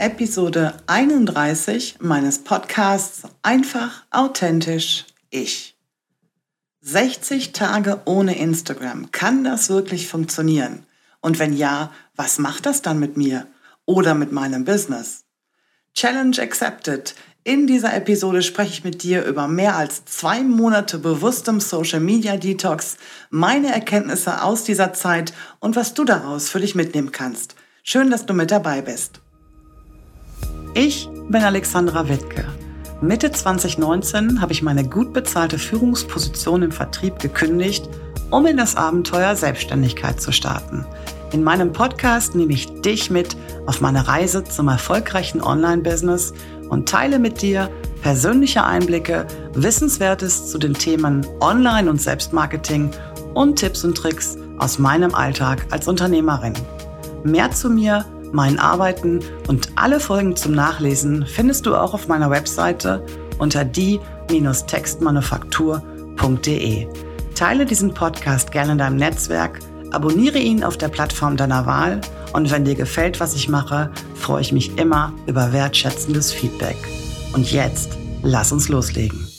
Episode 31 meines Podcasts Einfach authentisch ich. 60 Tage ohne Instagram. Kann das wirklich funktionieren? Und wenn ja, was macht das dann mit mir oder mit meinem Business? Challenge accepted. In dieser Episode spreche ich mit dir über mehr als zwei Monate bewusstem Social Media Detox, meine Erkenntnisse aus dieser Zeit und was du daraus für dich mitnehmen kannst. Schön, dass du mit dabei bist. Ich bin Alexandra Wittke. Mitte 2019 habe ich meine gut bezahlte Führungsposition im Vertrieb gekündigt, um in das Abenteuer Selbstständigkeit zu starten. In meinem Podcast nehme ich dich mit auf meine Reise zum erfolgreichen Online-Business und teile mit dir persönliche Einblicke, Wissenswertes zu den Themen Online- und Selbstmarketing und Tipps und Tricks aus meinem Alltag als Unternehmerin. Mehr zu mir mein Arbeiten und alle Folgen zum Nachlesen findest du auch auf meiner Webseite unter die-textmanufaktur.de. Teile diesen Podcast gerne in deinem Netzwerk, abonniere ihn auf der Plattform deiner Wahl und wenn dir gefällt, was ich mache, freue ich mich immer über wertschätzendes Feedback. Und jetzt, lass uns loslegen.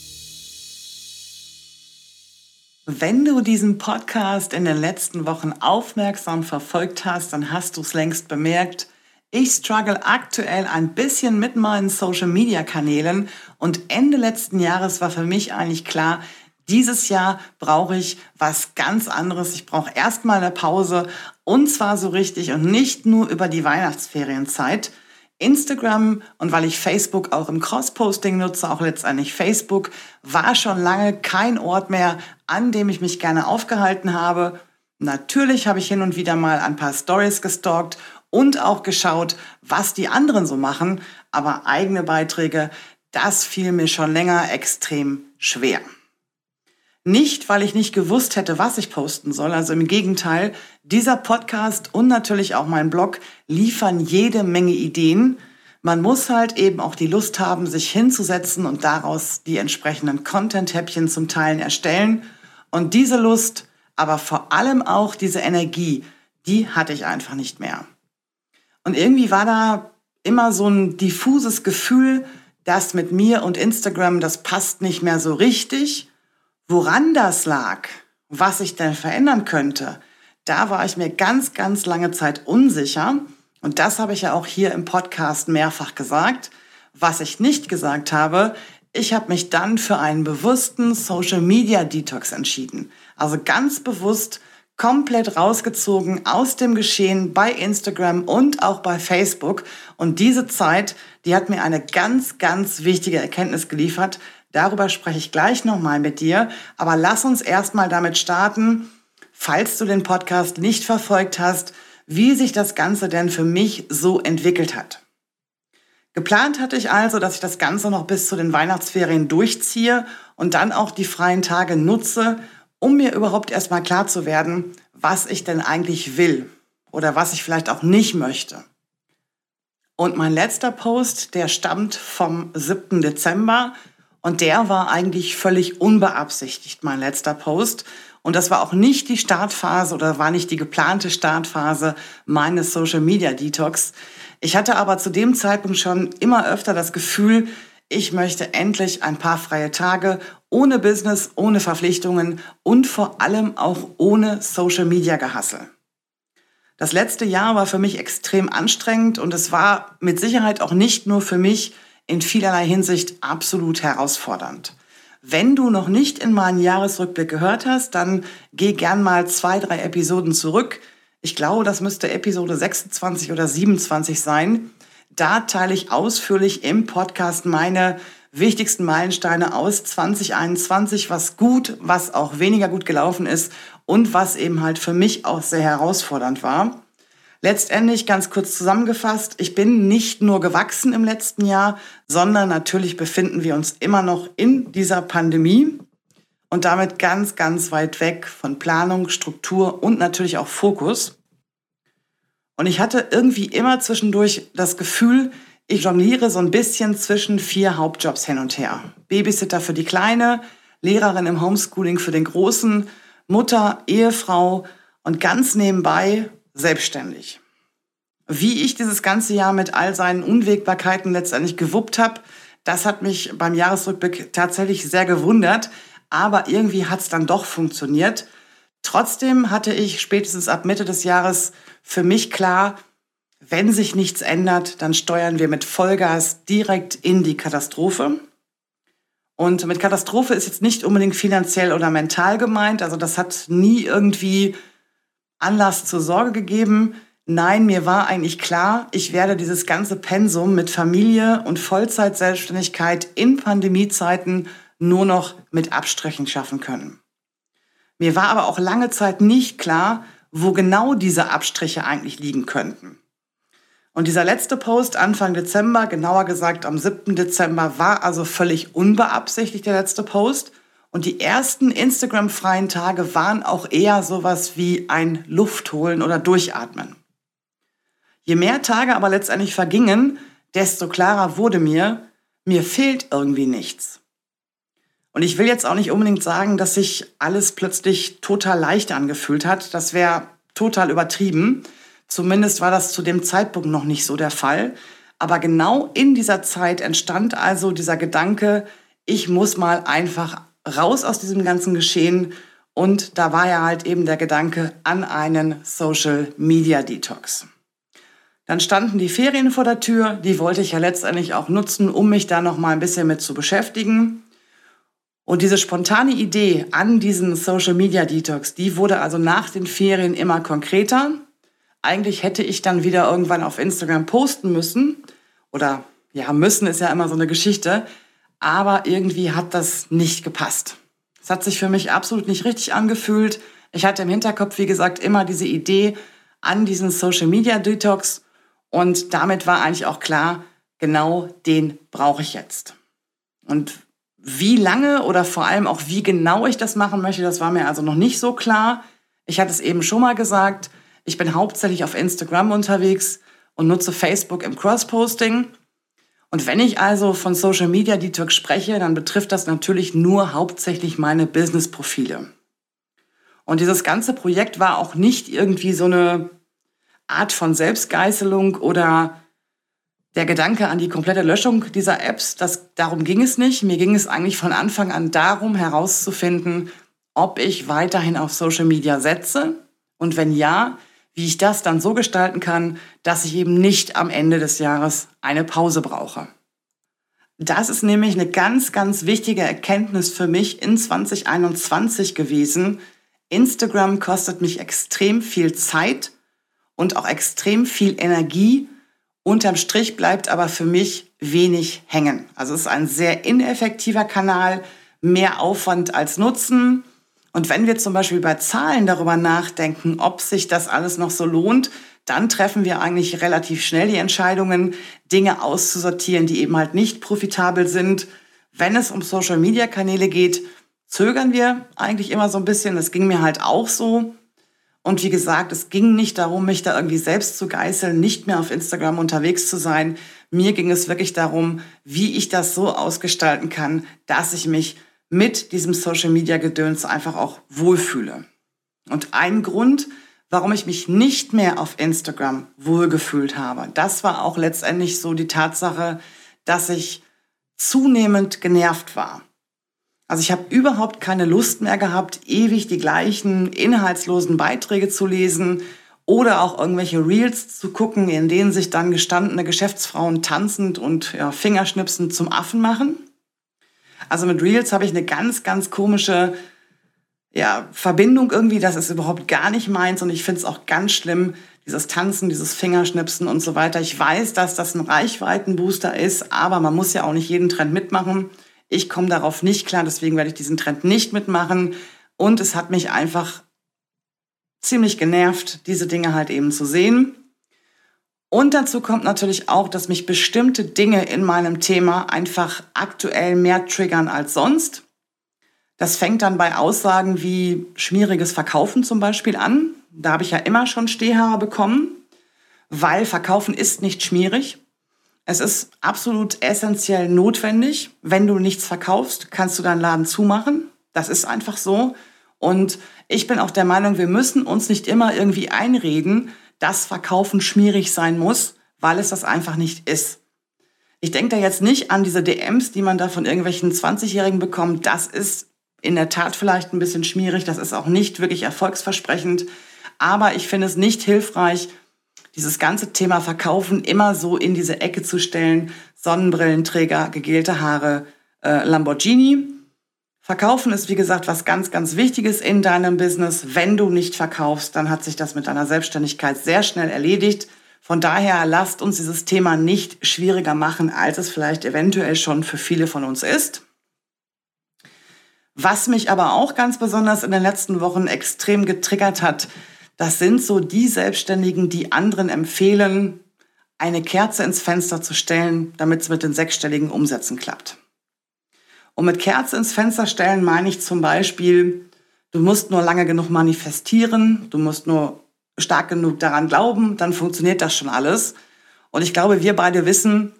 Wenn du diesen Podcast in den letzten Wochen aufmerksam verfolgt hast, dann hast du es längst bemerkt. Ich struggle aktuell ein bisschen mit meinen Social-Media-Kanälen und Ende letzten Jahres war für mich eigentlich klar, dieses Jahr brauche ich was ganz anderes. Ich brauche erstmal eine Pause und zwar so richtig und nicht nur über die Weihnachtsferienzeit. Instagram und weil ich Facebook auch im Cross-Posting nutze, auch letztendlich Facebook, war schon lange kein Ort mehr, an dem ich mich gerne aufgehalten habe. Natürlich habe ich hin und wieder mal ein paar Stories gestalkt und auch geschaut, was die anderen so machen, aber eigene Beiträge, das fiel mir schon länger extrem schwer. Nicht, weil ich nicht gewusst hätte, was ich posten soll. Also im Gegenteil, dieser Podcast und natürlich auch mein Blog liefern jede Menge Ideen. Man muss halt eben auch die Lust haben, sich hinzusetzen und daraus die entsprechenden Content-Häppchen zum Teilen erstellen. Und diese Lust, aber vor allem auch diese Energie, die hatte ich einfach nicht mehr. Und irgendwie war da immer so ein diffuses Gefühl, dass mit mir und Instagram, das passt nicht mehr so richtig. Woran das lag, was ich denn verändern könnte, da war ich mir ganz, ganz lange Zeit unsicher. Und das habe ich ja auch hier im Podcast mehrfach gesagt. Was ich nicht gesagt habe, ich habe mich dann für einen bewussten Social Media Detox entschieden. Also ganz bewusst komplett rausgezogen aus dem Geschehen bei Instagram und auch bei Facebook. Und diese Zeit, die hat mir eine ganz, ganz wichtige Erkenntnis geliefert, Darüber spreche ich gleich nochmal mit dir. Aber lass uns erstmal damit starten, falls du den Podcast nicht verfolgt hast, wie sich das Ganze denn für mich so entwickelt hat. Geplant hatte ich also, dass ich das Ganze noch bis zu den Weihnachtsferien durchziehe und dann auch die freien Tage nutze, um mir überhaupt erstmal klar zu werden, was ich denn eigentlich will oder was ich vielleicht auch nicht möchte. Und mein letzter Post, der stammt vom 7. Dezember. Und der war eigentlich völlig unbeabsichtigt, mein letzter Post. Und das war auch nicht die Startphase oder war nicht die geplante Startphase meines Social Media Detox. Ich hatte aber zu dem Zeitpunkt schon immer öfter das Gefühl, ich möchte endlich ein paar freie Tage ohne Business, ohne Verpflichtungen und vor allem auch ohne Social Media Gehassel. Das letzte Jahr war für mich extrem anstrengend und es war mit Sicherheit auch nicht nur für mich in vielerlei Hinsicht absolut herausfordernd. Wenn du noch nicht in meinen Jahresrückblick gehört hast, dann geh gern mal zwei, drei Episoden zurück. Ich glaube, das müsste Episode 26 oder 27 sein. Da teile ich ausführlich im Podcast meine wichtigsten Meilensteine aus 2021, was gut, was auch weniger gut gelaufen ist und was eben halt für mich auch sehr herausfordernd war. Letztendlich ganz kurz zusammengefasst, ich bin nicht nur gewachsen im letzten Jahr, sondern natürlich befinden wir uns immer noch in dieser Pandemie und damit ganz, ganz weit weg von Planung, Struktur und natürlich auch Fokus. Und ich hatte irgendwie immer zwischendurch das Gefühl, ich jongliere so ein bisschen zwischen vier Hauptjobs hin und her. Babysitter für die Kleine, Lehrerin im Homeschooling für den Großen, Mutter, Ehefrau und ganz nebenbei selbstständig. Wie ich dieses ganze Jahr mit all seinen Unwägbarkeiten letztendlich gewuppt habe, das hat mich beim Jahresrückblick tatsächlich sehr gewundert. Aber irgendwie hat es dann doch funktioniert. Trotzdem hatte ich spätestens ab Mitte des Jahres für mich klar, wenn sich nichts ändert, dann steuern wir mit Vollgas direkt in die Katastrophe. Und mit Katastrophe ist jetzt nicht unbedingt finanziell oder mental gemeint. Also das hat nie irgendwie Anlass zur Sorge gegeben. Nein, mir war eigentlich klar, ich werde dieses ganze Pensum mit Familie und Vollzeitselbstständigkeit in Pandemiezeiten nur noch mit Abstrichen schaffen können. Mir war aber auch lange Zeit nicht klar, wo genau diese Abstriche eigentlich liegen könnten. Und dieser letzte Post Anfang Dezember, genauer gesagt am 7. Dezember, war also völlig unbeabsichtigt der letzte Post. Und die ersten Instagram-freien Tage waren auch eher sowas wie ein Luftholen oder Durchatmen. Je mehr Tage aber letztendlich vergingen, desto klarer wurde mir, mir fehlt irgendwie nichts. Und ich will jetzt auch nicht unbedingt sagen, dass sich alles plötzlich total leicht angefühlt hat. Das wäre total übertrieben. Zumindest war das zu dem Zeitpunkt noch nicht so der Fall. Aber genau in dieser Zeit entstand also dieser Gedanke, ich muss mal einfach raus aus diesem ganzen Geschehen. Und da war ja halt eben der Gedanke an einen Social Media Detox. Dann standen die Ferien vor der Tür, die wollte ich ja letztendlich auch nutzen, um mich da noch mal ein bisschen mit zu beschäftigen. Und diese spontane Idee an diesen Social Media Detox, die wurde also nach den Ferien immer konkreter. Eigentlich hätte ich dann wieder irgendwann auf Instagram posten müssen. Oder ja, müssen ist ja immer so eine Geschichte. Aber irgendwie hat das nicht gepasst. Es hat sich für mich absolut nicht richtig angefühlt. Ich hatte im Hinterkopf, wie gesagt, immer diese Idee an diesen Social Media Detox. Und damit war eigentlich auch klar, genau den brauche ich jetzt. Und wie lange oder vor allem auch wie genau ich das machen möchte, das war mir also noch nicht so klar. Ich hatte es eben schon mal gesagt, ich bin hauptsächlich auf Instagram unterwegs und nutze Facebook im Cross-Posting. Und wenn ich also von Social Media Detox spreche, dann betrifft das natürlich nur hauptsächlich meine Business-Profile. Und dieses ganze Projekt war auch nicht irgendwie so eine Art von Selbstgeißelung oder der Gedanke an die komplette Löschung dieser Apps, das, darum ging es nicht. Mir ging es eigentlich von Anfang an darum, herauszufinden, ob ich weiterhin auf Social Media setze und wenn ja, wie ich das dann so gestalten kann, dass ich eben nicht am Ende des Jahres eine Pause brauche. Das ist nämlich eine ganz, ganz wichtige Erkenntnis für mich in 2021 gewesen. Instagram kostet mich extrem viel Zeit und auch extrem viel Energie Unterm Strich bleibt aber für mich wenig hängen. Also es ist ein sehr ineffektiver Kanal, mehr Aufwand als Nutzen. Und wenn wir zum Beispiel bei Zahlen darüber nachdenken, ob sich das alles noch so lohnt, dann treffen wir eigentlich relativ schnell die Entscheidungen, Dinge auszusortieren, die eben halt nicht profitabel sind. Wenn es um Social-Media-Kanäle geht, zögern wir eigentlich immer so ein bisschen. Das ging mir halt auch so. Und wie gesagt, es ging nicht darum, mich da irgendwie selbst zu geißeln, nicht mehr auf Instagram unterwegs zu sein. Mir ging es wirklich darum, wie ich das so ausgestalten kann, dass ich mich mit diesem Social Media Gedöns einfach auch wohlfühle. Und ein Grund, warum ich mich nicht mehr auf Instagram wohlgefühlt habe, das war auch letztendlich so die Tatsache, dass ich zunehmend genervt war. Also ich habe überhaupt keine Lust mehr gehabt, ewig die gleichen inhaltslosen Beiträge zu lesen oder auch irgendwelche Reels zu gucken, in denen sich dann gestandene Geschäftsfrauen tanzend und ja, Fingerschnipsend zum Affen machen. Also mit Reels habe ich eine ganz, ganz komische ja, Verbindung irgendwie. Das ist überhaupt gar nicht meins und ich finde es auch ganz schlimm, dieses Tanzen, dieses Fingerschnipsen und so weiter. Ich weiß, dass das ein Reichweitenbooster ist, aber man muss ja auch nicht jeden Trend mitmachen. Ich komme darauf nicht klar, deswegen werde ich diesen Trend nicht mitmachen. Und es hat mich einfach ziemlich genervt, diese Dinge halt eben zu sehen. Und dazu kommt natürlich auch, dass mich bestimmte Dinge in meinem Thema einfach aktuell mehr triggern als sonst. Das fängt dann bei Aussagen wie schmieriges Verkaufen zum Beispiel an. Da habe ich ja immer schon Stehhaare bekommen, weil Verkaufen ist nicht schmierig. Es ist absolut essentiell notwendig. Wenn du nichts verkaufst, kannst du deinen Laden zumachen. Das ist einfach so. Und ich bin auch der Meinung, wir müssen uns nicht immer irgendwie einreden, dass Verkaufen schmierig sein muss, weil es das einfach nicht ist. Ich denke da jetzt nicht an diese DMs, die man da von irgendwelchen 20-Jährigen bekommt. Das ist in der Tat vielleicht ein bisschen schmierig. Das ist auch nicht wirklich erfolgsversprechend. Aber ich finde es nicht hilfreich, dieses ganze Thema Verkaufen immer so in diese Ecke zu stellen. Sonnenbrillenträger, gegelte Haare, äh, Lamborghini. Verkaufen ist, wie gesagt, was ganz, ganz Wichtiges in deinem Business. Wenn du nicht verkaufst, dann hat sich das mit deiner Selbstständigkeit sehr schnell erledigt. Von daher lasst uns dieses Thema nicht schwieriger machen, als es vielleicht eventuell schon für viele von uns ist. Was mich aber auch ganz besonders in den letzten Wochen extrem getriggert hat, das sind so die Selbstständigen, die anderen empfehlen, eine Kerze ins Fenster zu stellen, damit es mit den sechsstelligen Umsätzen klappt. Und mit Kerze ins Fenster stellen meine ich zum Beispiel, du musst nur lange genug manifestieren, du musst nur stark genug daran glauben, dann funktioniert das schon alles. Und ich glaube, wir beide wissen,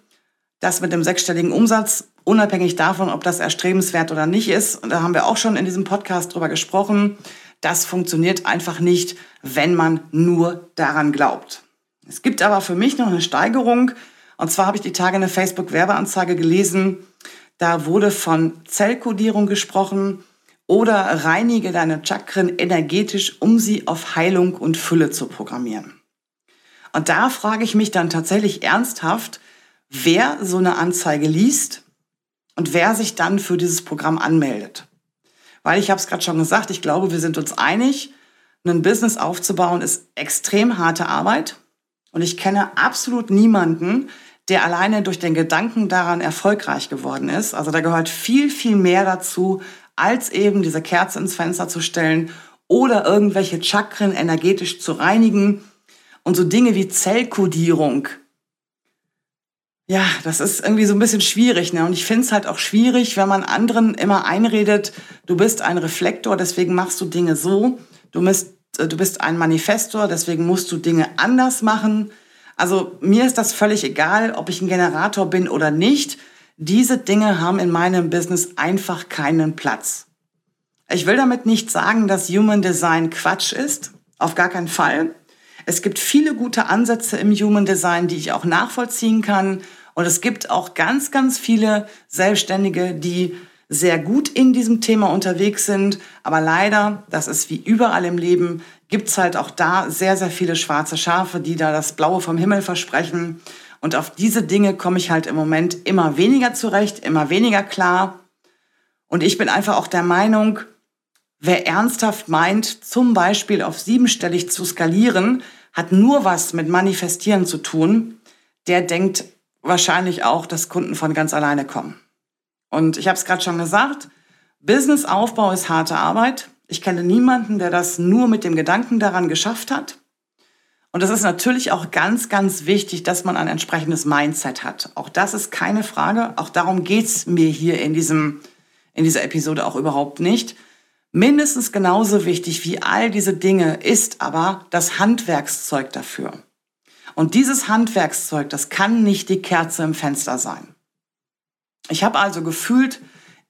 dass mit dem sechsstelligen Umsatz, unabhängig davon, ob das erstrebenswert oder nicht ist, und da haben wir auch schon in diesem Podcast drüber gesprochen, das funktioniert einfach nicht, wenn man nur daran glaubt. Es gibt aber für mich noch eine Steigerung. Und zwar habe ich die Tage eine Facebook-Werbeanzeige gelesen. Da wurde von Zellkodierung gesprochen oder reinige deine Chakren energetisch, um sie auf Heilung und Fülle zu programmieren. Und da frage ich mich dann tatsächlich ernsthaft, wer so eine Anzeige liest und wer sich dann für dieses Programm anmeldet. Weil ich habe es gerade schon gesagt, ich glaube, wir sind uns einig, ein Business aufzubauen ist extrem harte Arbeit. Und ich kenne absolut niemanden, der alleine durch den Gedanken daran erfolgreich geworden ist. Also da gehört viel, viel mehr dazu, als eben diese Kerze ins Fenster zu stellen oder irgendwelche Chakren energetisch zu reinigen und so Dinge wie Zellkodierung. Ja, das ist irgendwie so ein bisschen schwierig. Ne? Und ich finde es halt auch schwierig, wenn man anderen immer einredet, du bist ein Reflektor, deswegen machst du Dinge so. Du bist, äh, du bist ein Manifestor, deswegen musst du Dinge anders machen. Also mir ist das völlig egal, ob ich ein Generator bin oder nicht. Diese Dinge haben in meinem Business einfach keinen Platz. Ich will damit nicht sagen, dass Human Design Quatsch ist. Auf gar keinen Fall. Es gibt viele gute Ansätze im Human Design, die ich auch nachvollziehen kann. Und es gibt auch ganz, ganz viele Selbstständige, die sehr gut in diesem Thema unterwegs sind. Aber leider, das ist wie überall im Leben, gibt es halt auch da sehr, sehr viele schwarze Schafe, die da das Blaue vom Himmel versprechen. Und auf diese Dinge komme ich halt im Moment immer weniger zurecht, immer weniger klar. Und ich bin einfach auch der Meinung, wer ernsthaft meint, zum Beispiel auf siebenstellig zu skalieren, hat nur was mit Manifestieren zu tun. Der denkt wahrscheinlich auch, dass Kunden von ganz alleine kommen. Und ich habe es gerade schon gesagt, Businessaufbau ist harte Arbeit. Ich kenne niemanden, der das nur mit dem Gedanken daran geschafft hat. Und es ist natürlich auch ganz, ganz wichtig, dass man ein entsprechendes Mindset hat. Auch das ist keine Frage. Auch darum geht's mir hier in, diesem, in dieser Episode auch überhaupt nicht. Mindestens genauso wichtig wie all diese Dinge ist aber das Handwerkszeug dafür. Und dieses Handwerkszeug, das kann nicht die Kerze im Fenster sein. Ich habe also gefühlt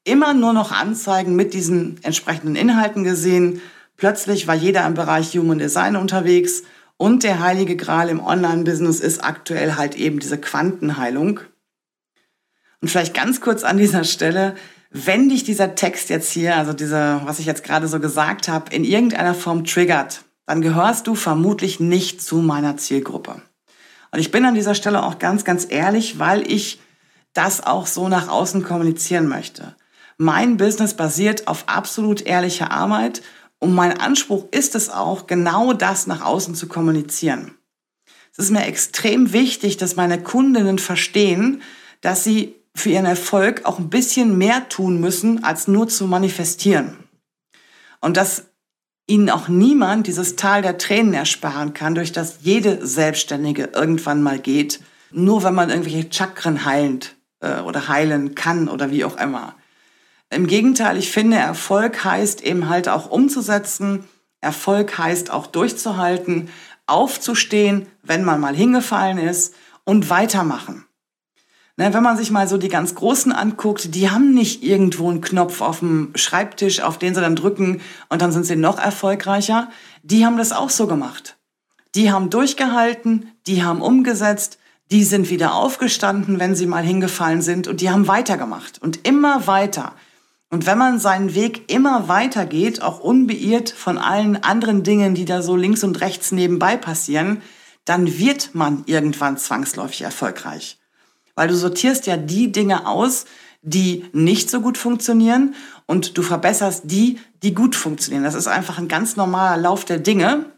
immer nur noch Anzeigen mit diesen entsprechenden Inhalten gesehen. Plötzlich war jeder im Bereich Human Design unterwegs und der heilige Gral im Online-Business ist aktuell halt eben diese Quantenheilung. Und vielleicht ganz kurz an dieser Stelle, wenn dich dieser Text jetzt hier, also dieser, was ich jetzt gerade so gesagt habe, in irgendeiner Form triggert, dann gehörst du vermutlich nicht zu meiner Zielgruppe. Und ich bin an dieser Stelle auch ganz, ganz ehrlich, weil ich das auch so nach außen kommunizieren möchte. Mein Business basiert auf absolut ehrlicher Arbeit und mein Anspruch ist es auch, genau das nach außen zu kommunizieren. Es ist mir extrem wichtig, dass meine Kundinnen verstehen, dass sie für ihren Erfolg auch ein bisschen mehr tun müssen, als nur zu manifestieren. Und dass ihnen auch niemand dieses Tal der Tränen ersparen kann, durch das jede Selbstständige irgendwann mal geht, nur wenn man irgendwelche Chakren heilend äh, oder heilen kann oder wie auch immer. Im Gegenteil, ich finde, Erfolg heißt eben halt auch umzusetzen. Erfolg heißt auch durchzuhalten, aufzustehen, wenn man mal hingefallen ist und weitermachen. Ne, wenn man sich mal so die ganz Großen anguckt, die haben nicht irgendwo einen Knopf auf dem Schreibtisch, auf den sie dann drücken und dann sind sie noch erfolgreicher. Die haben das auch so gemacht. Die haben durchgehalten, die haben umgesetzt, die sind wieder aufgestanden, wenn sie mal hingefallen sind und die haben weitergemacht und immer weiter. Und wenn man seinen Weg immer weiter geht, auch unbeirrt von allen anderen Dingen, die da so links und rechts nebenbei passieren, dann wird man irgendwann zwangsläufig erfolgreich. Weil du sortierst ja die Dinge aus, die nicht so gut funktionieren und du verbesserst die, die gut funktionieren. Das ist einfach ein ganz normaler Lauf der Dinge.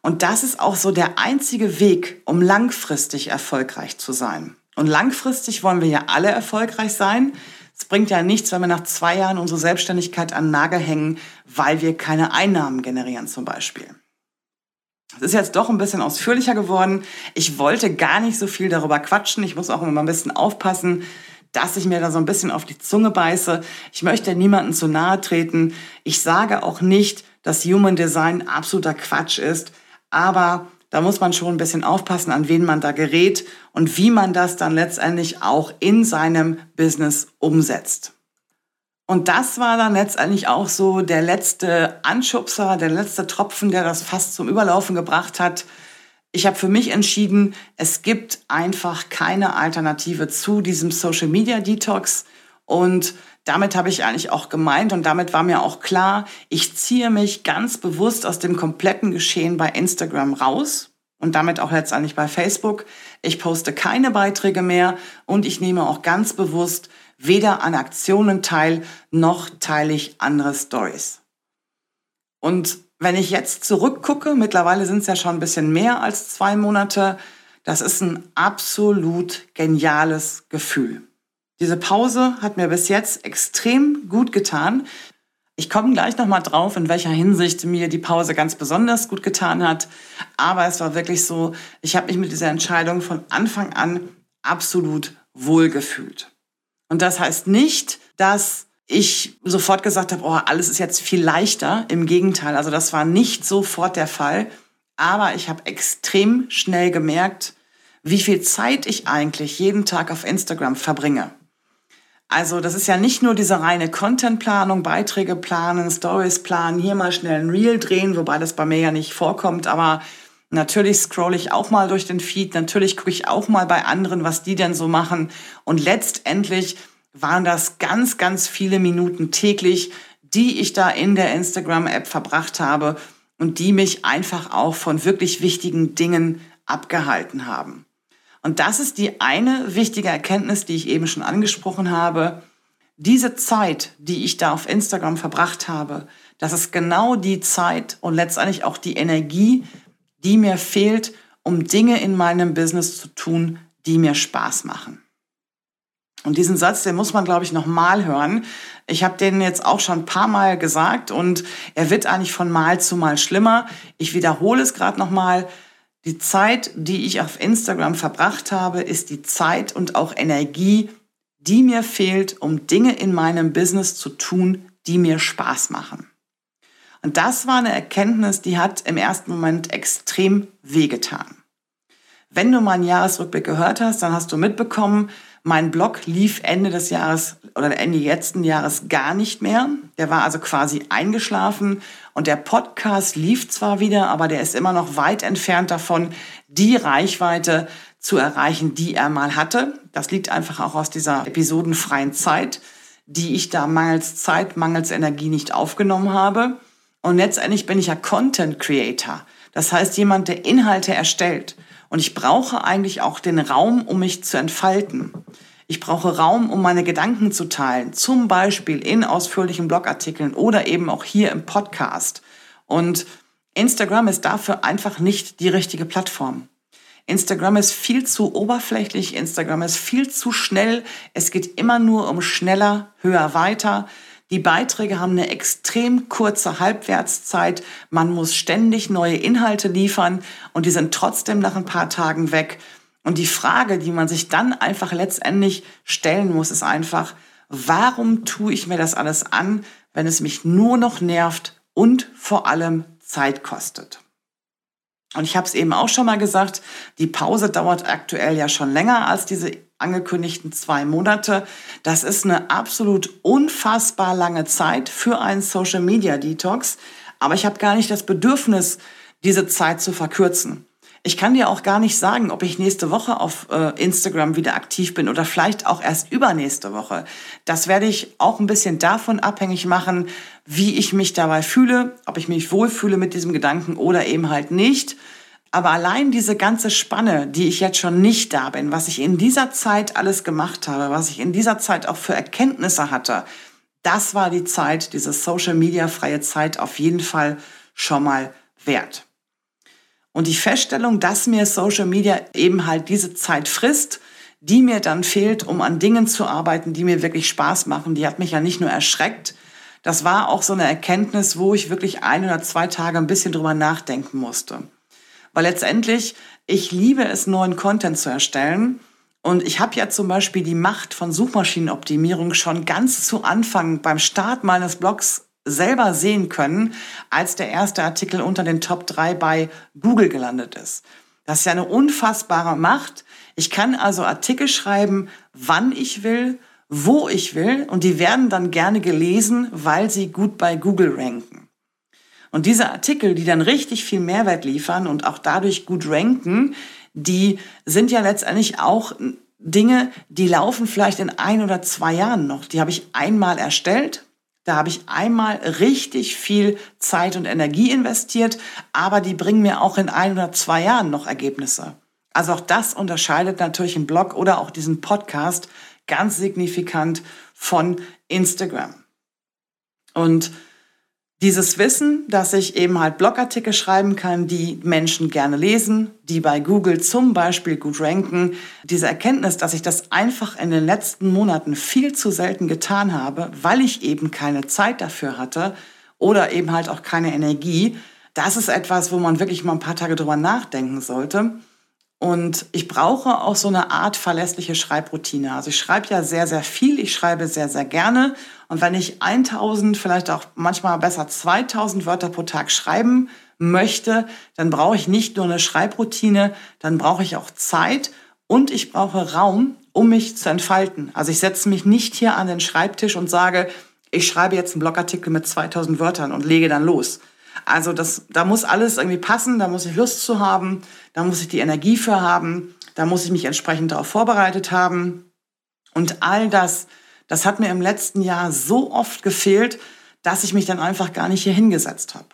Und das ist auch so der einzige Weg, um langfristig erfolgreich zu sein. Und langfristig wollen wir ja alle erfolgreich sein. Es bringt ja nichts, wenn wir nach zwei Jahren unsere Selbstständigkeit an Nagel hängen, weil wir keine Einnahmen generieren zum Beispiel. Es ist jetzt doch ein bisschen ausführlicher geworden. Ich wollte gar nicht so viel darüber quatschen. Ich muss auch immer ein bisschen aufpassen, dass ich mir da so ein bisschen auf die Zunge beiße. Ich möchte niemandem zu nahe treten. Ich sage auch nicht, dass Human Design absoluter Quatsch ist, aber da muss man schon ein bisschen aufpassen, an wen man da gerät und wie man das dann letztendlich auch in seinem Business umsetzt. Und das war dann letztendlich auch so der letzte Anschubser, der letzte Tropfen, der das fast zum Überlaufen gebracht hat. Ich habe für mich entschieden, es gibt einfach keine Alternative zu diesem Social Media Detox. Und damit habe ich eigentlich auch gemeint und damit war mir auch klar, ich ziehe mich ganz bewusst aus dem kompletten Geschehen bei Instagram raus und damit auch letztendlich bei Facebook. Ich poste keine Beiträge mehr und ich nehme auch ganz bewusst weder an Aktionen teil, noch teile ich andere Stories. Und wenn ich jetzt zurückgucke, mittlerweile sind es ja schon ein bisschen mehr als zwei Monate, das ist ein absolut geniales Gefühl. Diese Pause hat mir bis jetzt extrem gut getan. Ich komme gleich nochmal drauf, in welcher Hinsicht mir die Pause ganz besonders gut getan hat. Aber es war wirklich so, ich habe mich mit dieser Entscheidung von Anfang an absolut wohlgefühlt. Und das heißt nicht, dass ich sofort gesagt habe, oh, alles ist jetzt viel leichter. Im Gegenteil, also das war nicht sofort der Fall. Aber ich habe extrem schnell gemerkt, wie viel Zeit ich eigentlich jeden Tag auf Instagram verbringe. Also das ist ja nicht nur diese reine Contentplanung, Beiträge planen, Stories planen, hier mal schnell ein Reel drehen, wobei das bei mir ja nicht vorkommt, aber Natürlich scroll ich auch mal durch den Feed, natürlich gucke ich auch mal bei anderen, was die denn so machen. Und letztendlich waren das ganz, ganz viele Minuten täglich, die ich da in der Instagram-App verbracht habe und die mich einfach auch von wirklich wichtigen Dingen abgehalten haben. Und das ist die eine wichtige Erkenntnis, die ich eben schon angesprochen habe. Diese Zeit, die ich da auf Instagram verbracht habe, das ist genau die Zeit und letztendlich auch die Energie, die mir fehlt, um Dinge in meinem Business zu tun, die mir Spaß machen. Und diesen Satz, den muss man, glaube ich, noch mal hören. Ich habe den jetzt auch schon ein paar Mal gesagt und er wird eigentlich von Mal zu Mal schlimmer. Ich wiederhole es gerade noch mal. Die Zeit, die ich auf Instagram verbracht habe, ist die Zeit und auch Energie, die mir fehlt, um Dinge in meinem Business zu tun, die mir Spaß machen. Und das war eine Erkenntnis, die hat im ersten Moment extrem wehgetan. Wenn du meinen Jahresrückblick gehört hast, dann hast du mitbekommen, mein Blog lief Ende des Jahres oder Ende letzten Jahres gar nicht mehr. Der war also quasi eingeschlafen und der Podcast lief zwar wieder, aber der ist immer noch weit entfernt davon, die Reichweite zu erreichen, die er mal hatte. Das liegt einfach auch aus dieser episodenfreien Zeit, die ich da mangels Zeit, mangels Energie nicht aufgenommen habe. Und letztendlich bin ich ja Content Creator. Das heißt, jemand, der Inhalte erstellt. Und ich brauche eigentlich auch den Raum, um mich zu entfalten. Ich brauche Raum, um meine Gedanken zu teilen, zum Beispiel in ausführlichen Blogartikeln oder eben auch hier im Podcast. Und Instagram ist dafür einfach nicht die richtige Plattform. Instagram ist viel zu oberflächlich, Instagram ist viel zu schnell. Es geht immer nur um schneller, höher, weiter. Die Beiträge haben eine extrem kurze Halbwertszeit. Man muss ständig neue Inhalte liefern und die sind trotzdem nach ein paar Tagen weg. Und die Frage, die man sich dann einfach letztendlich stellen muss, ist einfach, warum tue ich mir das alles an, wenn es mich nur noch nervt und vor allem Zeit kostet? Und ich habe es eben auch schon mal gesagt, die Pause dauert aktuell ja schon länger als diese angekündigten zwei Monate. Das ist eine absolut unfassbar lange Zeit für einen Social Media Detox. Aber ich habe gar nicht das Bedürfnis, diese Zeit zu verkürzen. Ich kann dir auch gar nicht sagen, ob ich nächste Woche auf äh, Instagram wieder aktiv bin oder vielleicht auch erst übernächste Woche. Das werde ich auch ein bisschen davon abhängig machen, wie ich mich dabei fühle, ob ich mich wohlfühle mit diesem Gedanken oder eben halt nicht. Aber allein diese ganze Spanne, die ich jetzt schon nicht da bin, was ich in dieser Zeit alles gemacht habe, was ich in dieser Zeit auch für Erkenntnisse hatte, das war die Zeit, diese Social Media freie Zeit auf jeden Fall schon mal wert. Und die Feststellung, dass mir Social Media eben halt diese Zeit frisst, die mir dann fehlt, um an Dingen zu arbeiten, die mir wirklich Spaß machen, die hat mich ja nicht nur erschreckt, das war auch so eine Erkenntnis, wo ich wirklich ein oder zwei Tage ein bisschen drüber nachdenken musste. Weil letztendlich, ich liebe es, neuen Content zu erstellen. Und ich habe ja zum Beispiel die Macht von Suchmaschinenoptimierung schon ganz zu Anfang beim Start meines Blogs selber sehen können, als der erste Artikel unter den Top 3 bei Google gelandet ist. Das ist ja eine unfassbare Macht. Ich kann also Artikel schreiben, wann ich will, wo ich will und die werden dann gerne gelesen, weil sie gut bei Google ranken. Und diese Artikel, die dann richtig viel Mehrwert liefern und auch dadurch gut ranken, die sind ja letztendlich auch Dinge, die laufen vielleicht in ein oder zwei Jahren noch. Die habe ich einmal erstellt, da habe ich einmal richtig viel Zeit und Energie investiert, aber die bringen mir auch in ein oder zwei Jahren noch Ergebnisse. Also auch das unterscheidet natürlich einen Blog oder auch diesen Podcast ganz signifikant von Instagram. Und dieses Wissen, dass ich eben halt Blogartikel schreiben kann, die Menschen gerne lesen, die bei Google zum Beispiel gut ranken, diese Erkenntnis, dass ich das einfach in den letzten Monaten viel zu selten getan habe, weil ich eben keine Zeit dafür hatte oder eben halt auch keine Energie, das ist etwas, wo man wirklich mal ein paar Tage drüber nachdenken sollte. Und ich brauche auch so eine Art verlässliche Schreibroutine. Also ich schreibe ja sehr, sehr viel, ich schreibe sehr, sehr gerne. Und wenn ich 1000, vielleicht auch manchmal besser 2000 Wörter pro Tag schreiben möchte, dann brauche ich nicht nur eine Schreibroutine, dann brauche ich auch Zeit und ich brauche Raum, um mich zu entfalten. Also ich setze mich nicht hier an den Schreibtisch und sage, ich schreibe jetzt einen Blogartikel mit 2000 Wörtern und lege dann los. Also das, da muss alles irgendwie passen, da muss ich Lust zu haben, da muss ich die Energie für haben, da muss ich mich entsprechend darauf vorbereitet haben. Und all das, das hat mir im letzten Jahr so oft gefehlt, dass ich mich dann einfach gar nicht hier hingesetzt habe.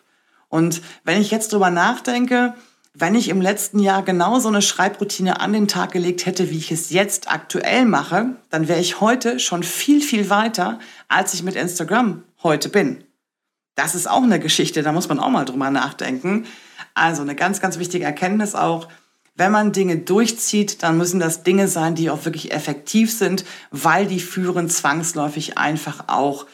Und wenn ich jetzt drüber nachdenke, wenn ich im letzten Jahr genau so eine Schreibroutine an den Tag gelegt hätte, wie ich es jetzt aktuell mache, dann wäre ich heute schon viel, viel weiter, als ich mit Instagram heute bin. Das ist auch eine Geschichte, da muss man auch mal drüber nachdenken. Also eine ganz, ganz wichtige Erkenntnis auch, wenn man Dinge durchzieht, dann müssen das Dinge sein, die auch wirklich effektiv sind, weil die führen zwangsläufig einfach auch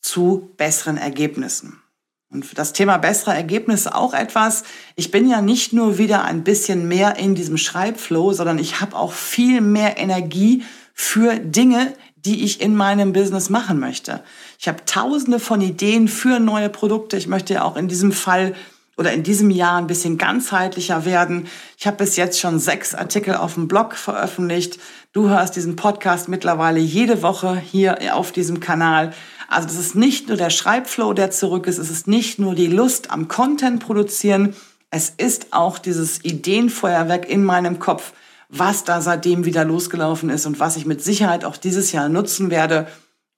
zu besseren Ergebnissen. Und für das Thema bessere Ergebnisse auch etwas. Ich bin ja nicht nur wieder ein bisschen mehr in diesem Schreibflow, sondern ich habe auch viel mehr Energie für Dinge, die ich in meinem Business machen möchte. Ich habe tausende von Ideen für neue Produkte. Ich möchte ja auch in diesem Fall oder in diesem Jahr ein bisschen ganzheitlicher werden. Ich habe bis jetzt schon sechs Artikel auf dem Blog veröffentlicht. Du hörst diesen Podcast mittlerweile jede Woche hier auf diesem Kanal. Also das ist nicht nur der Schreibflow, der zurück ist. Es ist nicht nur die Lust am Content produzieren. Es ist auch dieses Ideenfeuerwerk in meinem Kopf, was da seitdem wieder losgelaufen ist und was ich mit Sicherheit auch dieses Jahr nutzen werde,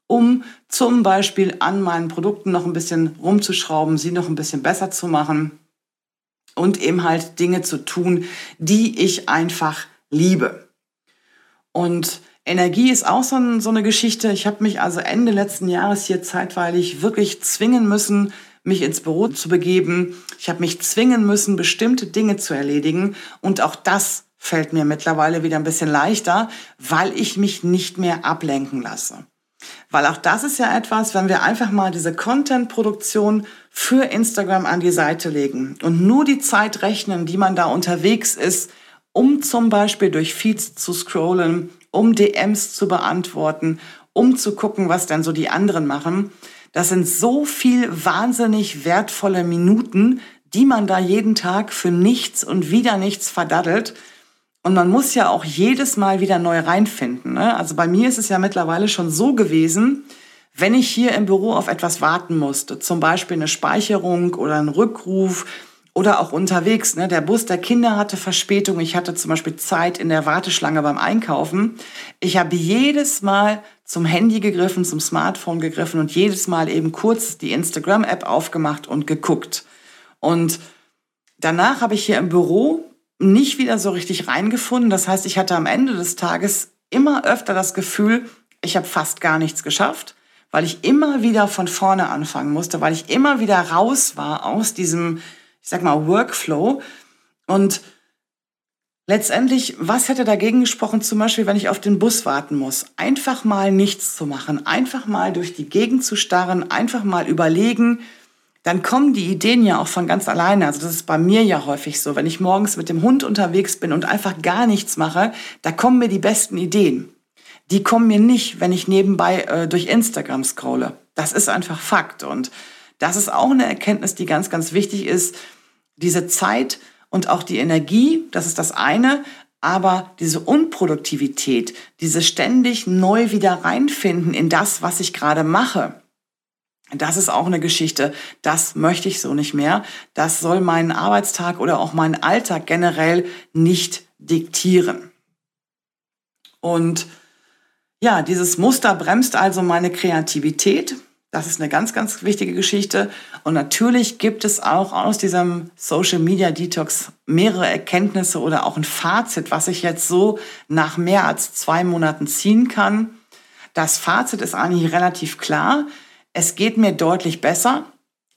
um zum Beispiel an meinen Produkten noch ein bisschen rumzuschrauben, sie noch ein bisschen besser zu machen und eben halt Dinge zu tun, die ich einfach liebe. Und Energie ist auch so, ein, so eine Geschichte. Ich habe mich also Ende letzten Jahres hier zeitweilig wirklich zwingen müssen, mich ins Büro zu begeben. Ich habe mich zwingen müssen, bestimmte Dinge zu erledigen. Und auch das fällt mir mittlerweile wieder ein bisschen leichter, weil ich mich nicht mehr ablenken lasse. Weil auch das ist ja etwas, wenn wir einfach mal diese Content-Produktion für Instagram an die Seite legen und nur die Zeit rechnen, die man da unterwegs ist, um zum Beispiel durch Feeds zu scrollen, um DMs zu beantworten, um zu gucken, was denn so die anderen machen. Das sind so viel wahnsinnig wertvolle Minuten, die man da jeden Tag für nichts und wieder nichts verdaddelt. Und man muss ja auch jedes Mal wieder neu reinfinden. Ne? Also bei mir ist es ja mittlerweile schon so gewesen, wenn ich hier im Büro auf etwas warten musste, zum Beispiel eine Speicherung oder einen Rückruf oder auch unterwegs. Ne? Der Bus der Kinder hatte Verspätung. Ich hatte zum Beispiel Zeit in der Warteschlange beim Einkaufen. Ich habe jedes Mal zum Handy gegriffen, zum Smartphone gegriffen und jedes Mal eben kurz die Instagram-App aufgemacht und geguckt. Und danach habe ich hier im Büro nicht wieder so richtig reingefunden. Das heißt, ich hatte am Ende des Tages immer öfter das Gefühl, ich habe fast gar nichts geschafft, weil ich immer wieder von vorne anfangen musste, weil ich immer wieder raus war aus diesem, ich sag mal, Workflow. Und letztendlich, was hätte dagegen gesprochen, zum Beispiel, wenn ich auf den Bus warten muss? Einfach mal nichts zu machen, einfach mal durch die Gegend zu starren, einfach mal überlegen, dann kommen die Ideen ja auch von ganz alleine. Also das ist bei mir ja häufig so. Wenn ich morgens mit dem Hund unterwegs bin und einfach gar nichts mache, da kommen mir die besten Ideen. Die kommen mir nicht, wenn ich nebenbei äh, durch Instagram scrolle. Das ist einfach Fakt. Und das ist auch eine Erkenntnis, die ganz, ganz wichtig ist. Diese Zeit und auch die Energie, das ist das eine, aber diese Unproduktivität, diese ständig neu wieder reinfinden in das, was ich gerade mache, das ist auch eine Geschichte, das möchte ich so nicht mehr. Das soll meinen Arbeitstag oder auch meinen Alltag generell nicht diktieren. Und ja, dieses Muster bremst also meine Kreativität. Das ist eine ganz, ganz wichtige Geschichte. Und natürlich gibt es auch aus diesem Social Media Detox mehrere Erkenntnisse oder auch ein Fazit, was ich jetzt so nach mehr als zwei Monaten ziehen kann. Das Fazit ist eigentlich relativ klar es geht mir deutlich besser,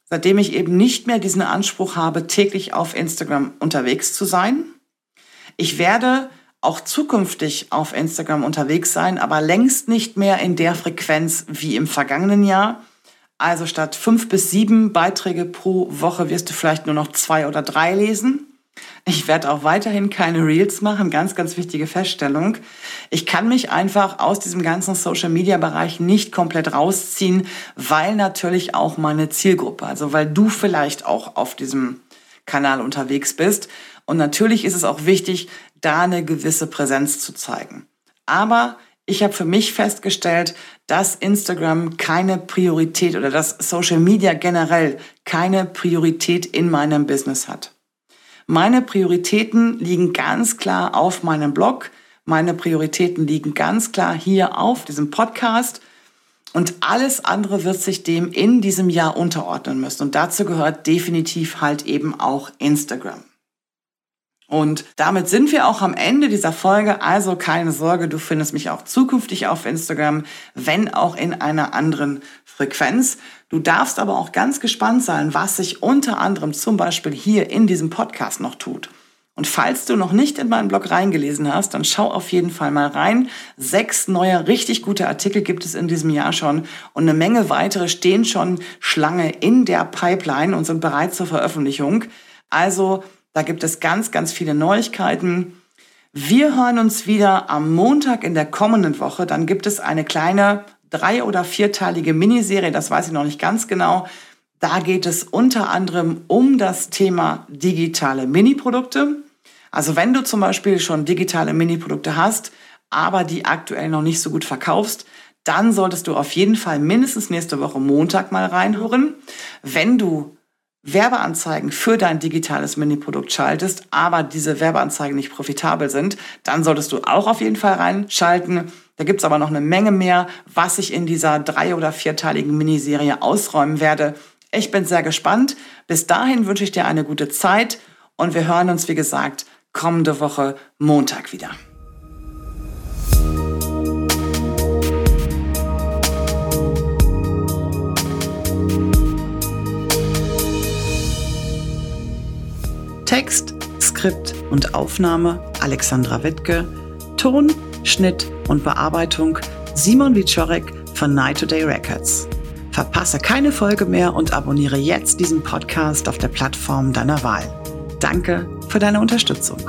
seitdem ich eben nicht mehr diesen Anspruch habe, täglich auf Instagram unterwegs zu sein. Ich werde auch zukünftig auf Instagram unterwegs sein, aber längst nicht mehr in der Frequenz wie im vergangenen Jahr. Also statt fünf bis sieben Beiträge pro Woche wirst du vielleicht nur noch zwei oder drei lesen. Ich werde auch weiterhin keine Reels machen, ganz, ganz wichtige Feststellung. Ich kann mich einfach aus diesem ganzen Social-Media-Bereich nicht komplett rausziehen, weil natürlich auch meine Zielgruppe, also weil du vielleicht auch auf diesem Kanal unterwegs bist. Und natürlich ist es auch wichtig, da eine gewisse Präsenz zu zeigen. Aber ich habe für mich festgestellt, dass Instagram keine Priorität oder dass Social Media generell keine Priorität in meinem Business hat. Meine Prioritäten liegen ganz klar auf meinem Blog. Meine Prioritäten liegen ganz klar hier auf diesem Podcast. Und alles andere wird sich dem in diesem Jahr unterordnen müssen. Und dazu gehört definitiv halt eben auch Instagram. Und damit sind wir auch am Ende dieser Folge. Also keine Sorge, du findest mich auch zukünftig auf Instagram, wenn auch in einer anderen Frequenz. Du darfst aber auch ganz gespannt sein, was sich unter anderem zum Beispiel hier in diesem Podcast noch tut. Und falls du noch nicht in meinen Blog reingelesen hast, dann schau auf jeden Fall mal rein. Sechs neue, richtig gute Artikel gibt es in diesem Jahr schon und eine Menge weitere stehen schon Schlange in der Pipeline und sind bereit zur Veröffentlichung. Also da gibt es ganz, ganz viele Neuigkeiten. Wir hören uns wieder am Montag in der kommenden Woche. Dann gibt es eine kleine drei- oder vierteilige Miniserie, das weiß ich noch nicht ganz genau. Da geht es unter anderem um das Thema digitale Miniprodukte. Also wenn du zum Beispiel schon digitale Miniprodukte hast, aber die aktuell noch nicht so gut verkaufst, dann solltest du auf jeden Fall mindestens nächste Woche Montag mal reinhören. Wenn du Werbeanzeigen für dein digitales Mini-Produkt schaltest, aber diese Werbeanzeigen nicht profitabel sind, dann solltest du auch auf jeden Fall reinschalten. Da gibt's aber noch eine Menge mehr, was ich in dieser drei- oder vierteiligen Miniserie ausräumen werde. Ich bin sehr gespannt. Bis dahin wünsche ich dir eine gute Zeit und wir hören uns, wie gesagt, kommende Woche Montag wieder. Text, Skript und Aufnahme Alexandra Wittke, Ton, Schnitt und Bearbeitung Simon Wiczorek von Night Today Records. Verpasse keine Folge mehr und abonniere jetzt diesen Podcast auf der Plattform deiner Wahl. Danke für deine Unterstützung.